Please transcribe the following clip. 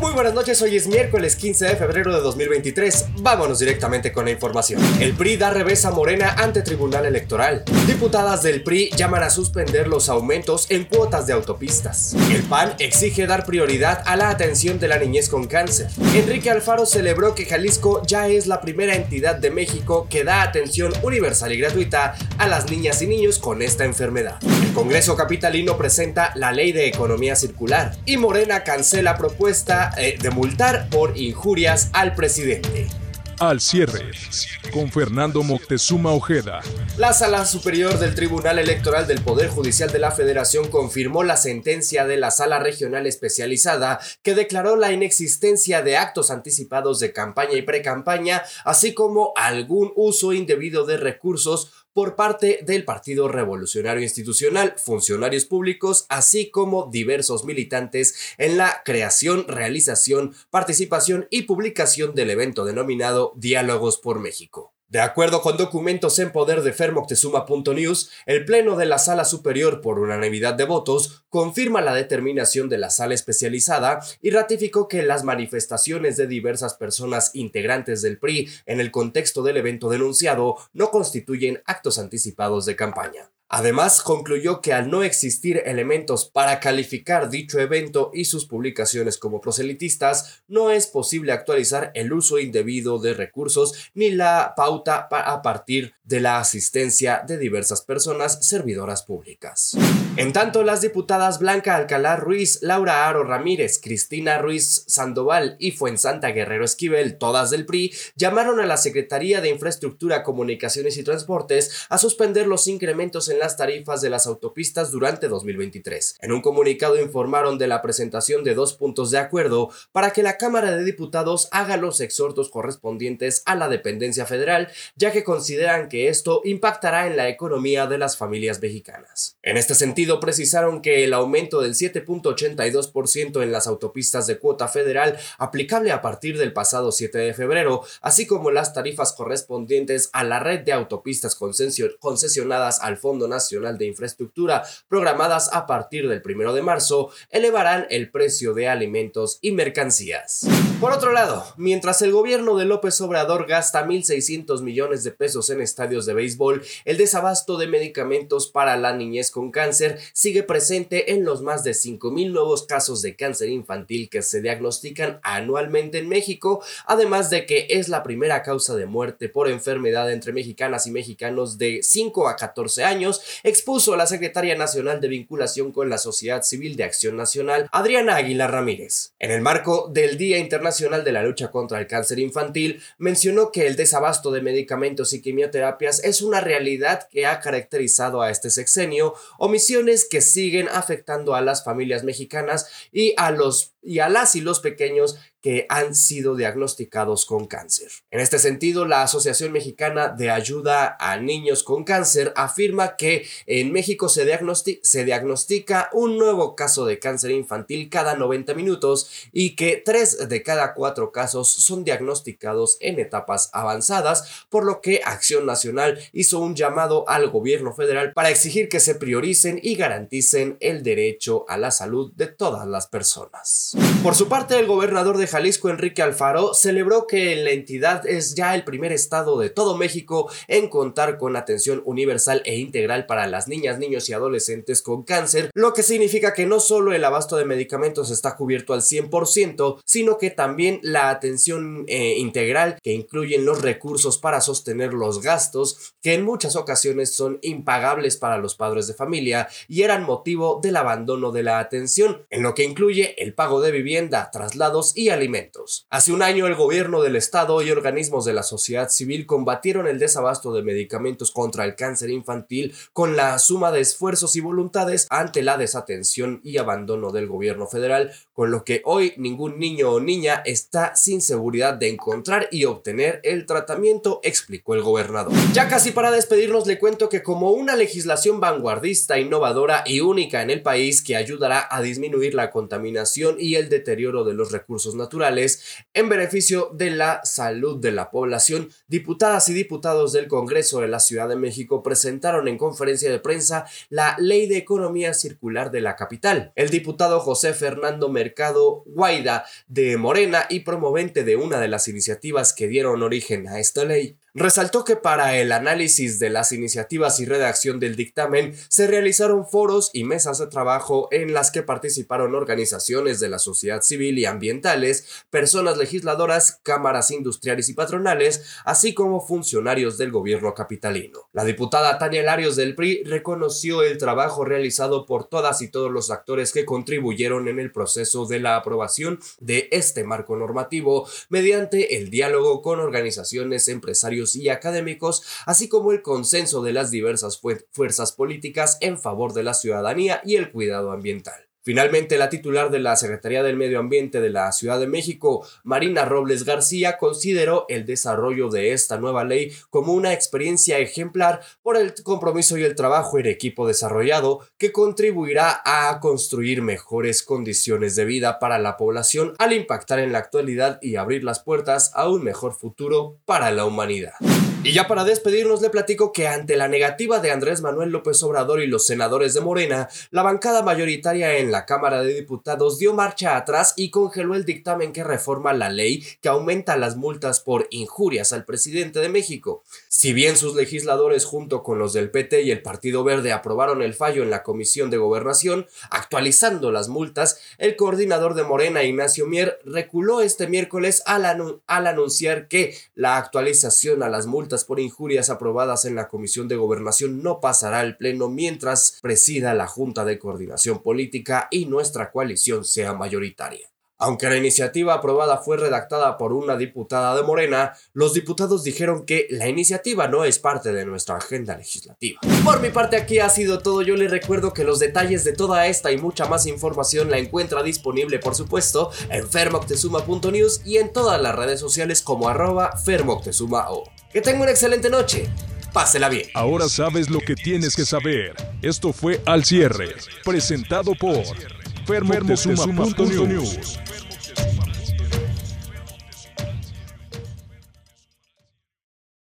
Muy buenas noches, hoy es miércoles 15 de febrero de 2023. Vámonos directamente con la información. El PRI da revés a Morena ante Tribunal Electoral. Diputadas del PRI llaman a suspender los aumentos en cuotas de autopistas. El PAN exige dar prioridad a la atención de la niñez con cáncer. Enrique Alfaro celebró que Jalisco ya es la primera entidad de México que da atención universal y gratuita a las niñas y niños con esta enfermedad. El Congreso Capitalino presenta la Ley de Economía Circular y Morena cancela propuesta eh, de multar por injurias al presidente. Al cierre, con Fernando Moctezuma Ojeda. La Sala Superior del Tribunal Electoral del Poder Judicial de la Federación confirmó la sentencia de la Sala Regional Especializada que declaró la inexistencia de actos anticipados de campaña y precampaña, así como algún uso indebido de recursos por parte del Partido Revolucionario Institucional, funcionarios públicos, así como diversos militantes en la creación, realización, participación y publicación del evento denominado Diálogos por México. De acuerdo con documentos en poder de Fermoctezuma.news, el Pleno de la Sala Superior, por unanimidad de votos, confirma la determinación de la Sala Especializada y ratificó que las manifestaciones de diversas personas integrantes del PRI en el contexto del evento denunciado no constituyen actos anticipados de campaña. Además, concluyó que al no existir elementos para calificar dicho evento y sus publicaciones como proselitistas, no es posible actualizar el uso indebido de recursos ni la pauta a partir de la asistencia de diversas personas servidoras públicas. En tanto, las diputadas Blanca Alcalá Ruiz, Laura Aro Ramírez, Cristina Ruiz Sandoval y Fuensanta Guerrero Esquivel, todas del PRI, llamaron a la Secretaría de Infraestructura, Comunicaciones y Transportes a suspender los incrementos en las tarifas de las autopistas durante 2023. En un comunicado informaron de la presentación de dos puntos de acuerdo para que la Cámara de Diputados haga los exhortos correspondientes a la dependencia federal, ya que consideran que esto impactará en la economía de las familias mexicanas. En este sentido, precisaron que el aumento del 7.82% en las autopistas de cuota federal aplicable a partir del pasado 7 de febrero, así como las tarifas correspondientes a la red de autopistas concesionadas al Fondo Nacional de Infraestructura programadas a partir del 1 de marzo elevarán el precio de alimentos y mercancías. Por otro lado, mientras el gobierno de López Obrador gasta 1.600 millones de pesos en estadios de béisbol, el desabasto de medicamentos para la niñez con cáncer sigue presente en los más de 5.000 nuevos casos de cáncer infantil que se diagnostican anualmente en México, además de que es la primera causa de muerte por enfermedad entre mexicanas y mexicanos de 5 a 14 años expuso la secretaria nacional de vinculación con la sociedad civil de Acción Nacional, Adriana Aguilar Ramírez. En el marco del Día Internacional de la Lucha contra el Cáncer Infantil, mencionó que el desabasto de medicamentos y quimioterapias es una realidad que ha caracterizado a este sexenio, omisiones que siguen afectando a las familias mexicanas y a los y a las y los pequeños que han sido diagnosticados con cáncer. En este sentido, la Asociación Mexicana de Ayuda a Niños con Cáncer afirma que en México se, diagnostica un nuevo caso de cáncer infantil cada 90 minutos y que 3 de cada 4 casos son diagnosticados en etapas avanzadas, por lo que Acción Nacional hizo un llamado al gobierno federal para exigir que se prioricen y garanticen el derecho a la salud de todas las personas. Por su parte, el gobernador de Jalisco, Enrique Alfaro, celebró que la entidad es ya el primer estado de todo México en contar con atención universal e integral para las niñas, niños y adolescentes con cáncer, lo que significa que no solo el abasto de medicamentos está cubierto al 100%, sino que también la atención eh, integral que incluyen los recursos para sostener los gastos, que en muchas ocasiones son impagables para los padres de familia y eran motivo del abandono de la atención, en lo que incluye el pago de vivienda, traslados y alimentos. Hace un año el gobierno del estado y organismos de la sociedad civil combatieron el desabasto de medicamentos contra el cáncer infantil con la suma de esfuerzos y voluntades ante la desatención y abandono del gobierno federal, con lo que hoy ningún niño o niña está sin seguridad de encontrar y obtener el tratamiento, explicó el gobernador. Ya casi para despedirnos le cuento que como una legislación vanguardista, innovadora y única en el país que ayudará a disminuir la contaminación y el deterioro de los recursos naturales, naturales en beneficio de la salud de la población, diputadas y diputados del Congreso de la Ciudad de México presentaron en conferencia de prensa la Ley de Economía Circular de la capital. El diputado José Fernando Mercado Guaida de Morena y promovente de una de las iniciativas que dieron origen a esta ley, Resaltó que para el análisis de las iniciativas y redacción del dictamen se realizaron foros y mesas de trabajo en las que participaron organizaciones de la sociedad civil y ambientales, personas legisladoras, cámaras industriales y patronales, así como funcionarios del gobierno capitalino. La diputada Tania Larios del PRI reconoció el trabajo realizado por todas y todos los actores que contribuyeron en el proceso de la aprobación de este marco normativo mediante el diálogo con organizaciones y académicos, así como el consenso de las diversas fuerzas políticas en favor de la ciudadanía y el cuidado ambiental. Finalmente, la titular de la Secretaría del Medio Ambiente de la Ciudad de México, Marina Robles García, consideró el desarrollo de esta nueva ley como una experiencia ejemplar por el compromiso y el trabajo en equipo desarrollado que contribuirá a construir mejores condiciones de vida para la población al impactar en la actualidad y abrir las puertas a un mejor futuro para la humanidad. Y ya para despedirnos le platico que ante la negativa de Andrés Manuel López Obrador y los senadores de Morena, la bancada mayoritaria en la Cámara de Diputados dio marcha atrás y congeló el dictamen que reforma la ley que aumenta las multas por injurias al presidente de México. Si bien sus legisladores junto con los del PT y el Partido Verde aprobaron el fallo en la Comisión de Gobernación, actualizando las multas, el coordinador de Morena, Ignacio Mier, reculó este miércoles al, al anunciar que la actualización a las multas por injurias aprobadas en la Comisión de Gobernación no pasará al Pleno mientras presida la Junta de Coordinación Política y nuestra coalición sea mayoritaria. Aunque la iniciativa aprobada fue redactada por una diputada de Morena, los diputados dijeron que la iniciativa no es parte de nuestra agenda legislativa. Por mi parte aquí ha sido todo, yo les recuerdo que los detalles de toda esta y mucha más información la encuentra disponible por supuesto en fermoctezuma.news y en todas las redes sociales como arroba. Que tenga una excelente noche. Pásela bien. Ahora sabes lo que tienes que saber. Esto fue Al Cierre, presentado por Fermoctezuma.news.